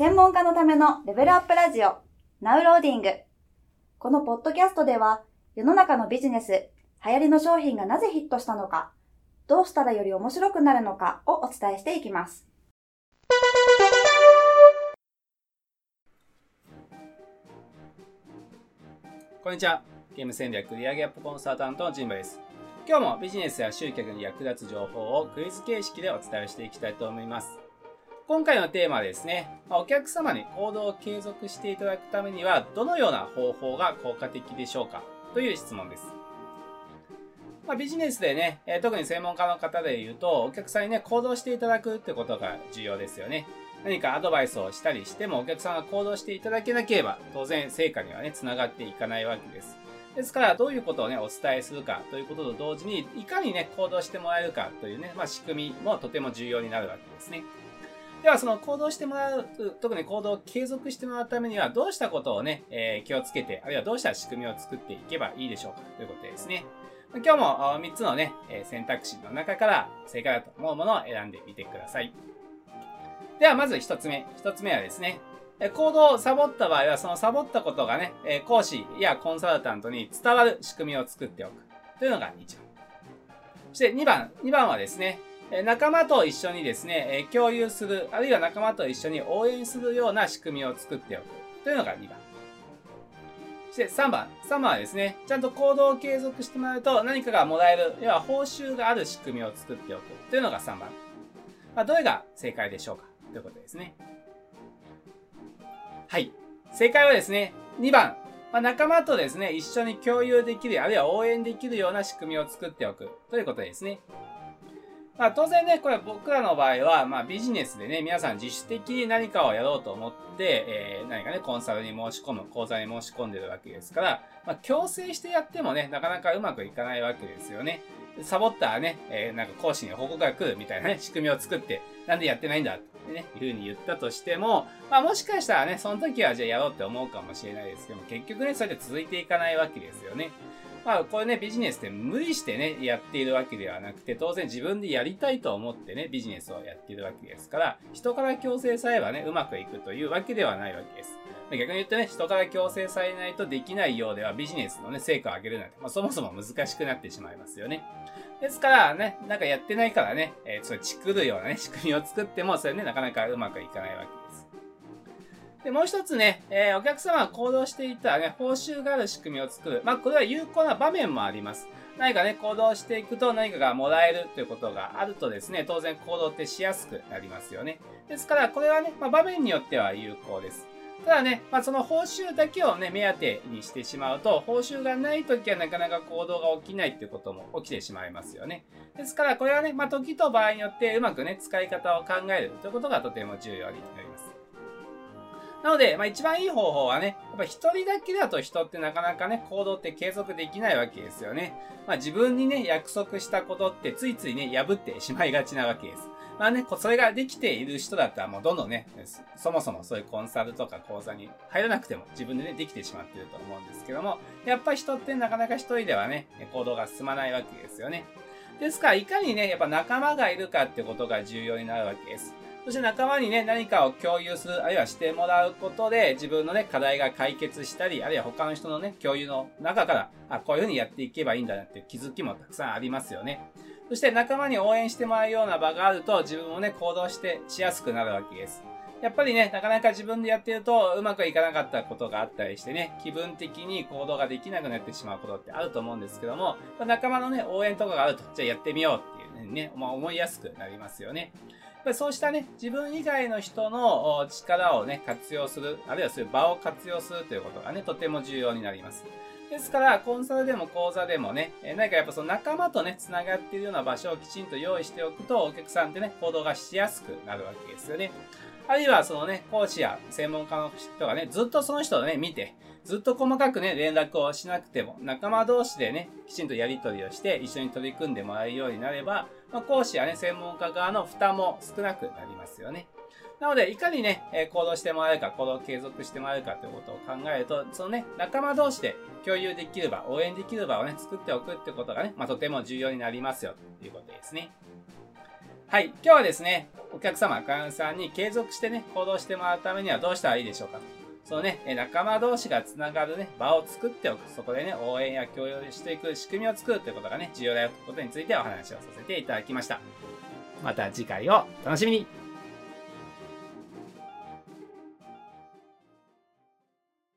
専門家のためのレベルアップラジオ、ナウローディング。このポッドキャストでは、世の中のビジネス、流行りの商品がなぜヒットしたのか、どうしたらより面白くなるのかをお伝えしていきます。こんにちは。ゲーム戦略売上アップコンサルタントのジンバです。今日もビジネスや集客に役立つ情報をクイズ形式でお伝えしていきたいと思います。今回のテーマはですね、お客様に行動を継続していただくためには、どのような方法が効果的でしょうかという質問です。まあ、ビジネスでね、え特に専門家の方で言うと、お客さんにね、行動していただくってことが重要ですよね。何かアドバイスをしたりしても、お客さんが行動していただけなければ、当然成果にはね、繋がっていかないわけです。ですから、どういうことをね、お伝えするかということと同時に、いかにね、行動してもらえるかというね、まあ、仕組みもとても重要になるわけですね。では、その行動してもらう、特に行動を継続してもらうためには、どうしたことをね、えー、気をつけて、あるいはどうした仕組みを作っていけばいいでしょうかということですね。今日も3つのね、選択肢の中から正解だと思うものを選んでみてください。では、まず1つ目。1つ目はですね、行動をサボった場合は、そのサボったことがね、講師やコンサルタントに伝わる仕組みを作っておくというのが1番。そして2番、2番はですね、仲間と一緒にですね、共有する、あるいは仲間と一緒に応援するような仕組みを作っておくというのが2番。そして3番。3番はですね、ちゃんと行動を継続してもらうと何かがもらえる、要は報酬がある仕組みを作っておくというのが3番。まあ、どれが正解でしょうかということですね。はい。正解はですね、2番。まあ、仲間とですね、一緒に共有できる、あるいは応援できるような仕組みを作っておくということですね。まあ、当然ね、これ僕らの場合は、まあ、ビジネスでね、皆さん自主的に何かをやろうと思って、えー、何かね、コンサルに申し込む、講座に申し込んでるわけですから、まあ、強制してやってもね、なかなかうまくいかないわけですよね。サボったらね、えー、なんか講師に報告が来るみたいなね、仕組みを作って、なんでやってないんだってね、いうふうに言ったとしても、まあもしかしたらね、その時はじゃあやろうって思うかもしれないですけども、結局ね、それで続いていかないわけですよね。まあ、これね、ビジネスって無理してね、やっているわけではなくて、当然自分でやりたいと思ってね、ビジネスをやっているわけですから、人から強制さればね、うまくいくというわけではないわけです。逆に言ってね、人から強制されないとできないようではビジネスのね、成果を上げるなんて、まあ、そもそも難しくなってしまいますよね。ですからね、なんかやってないからね、えー、それ作るようなね、仕組みを作っても、それね、なかなかうまくいかないわけです。で、もう一つね、えー、お客様が行動していたらね、報酬がある仕組みを作る。まあ、これは有効な場面もあります。何かね、行動していくと何かがもらえるということがあるとですね、当然行動ってしやすくなりますよね。ですから、これはね、まあ、場面によっては有効です。ただね、まあ、その報酬だけをね、目当てにしてしまうと、報酬がない時はなかなか行動が起きないっていうことも起きてしまいますよね。ですから、これはね、まあ、時と場合によってうまくね、使い方を考えるということがとても重要になります。なので、まあ一番いい方法はね、やっぱ一人だけだと人ってなかなかね、行動って継続できないわけですよね。まあ自分にね、約束したことってついついね、破ってしまいがちなわけです。まあね、それができている人だったらもうどんどんね、そもそもそういうコンサルとか講座に入らなくても自分でね、できてしまっていると思うんですけども、やっぱ人ってなかなか一人ではね、行動が進まないわけですよね。ですから、いかにね、やっぱ仲間がいるかってことが重要になるわけです。そして仲間にね、何かを共有する、あるいはしてもらうことで、自分のね、課題が解決したり、あるいは他の人のね、共有の中から、あ、こういうふうにやっていけばいいんだなっていう気づきもたくさんありますよね。そして仲間に応援してもらうような場があると、自分もね、行動してしやすくなるわけです。やっぱりね、なかなか自分でやってるとうまくいかなかったことがあったりしてね、気分的に行動ができなくなってしまうことってあると思うんですけども、仲間のね、応援とかがあると、じゃあやってみようっていうね、まあ、思いやすくなりますよね。ぱりそうしたね、自分以外の人の力をね、活用する、あるいはそういう場を活用するということがね、とても重要になります。ですから、コンサルでも講座でもね、何かやっぱその仲間とね、繋がっているような場所をきちんと用意しておくと、お客さんってね、行動がしやすくなるわけですよね。あるいはそのね、講師や専門家の人がね、ずっとその人をね、見て、ずっと細かくね、連絡をしなくても、仲間同士でね、きちんとやり取りをして、一緒に取り組んでもらえるようになれば、まあ、講師やね、専門家側の負担も少なくなりますよね。なので、いかにね、え行動してもらえるか、行動を継続してもらえるかということを考えると、そのね、仲間同士で共有できる場、応援できる場をね、作っておくってことがね、まあ、とても重要になりますよ、ということですね。はい、今日はですね、お客様、会員さんに継続してね、行動してもらうためにはどうしたらいいでしょうかそのね、仲間同士がつながるね、場を作っておく。そこでね、応援や共有していく仕組みを作るということがね、重要だよということについてお話をさせていただきました。また次回を楽しみに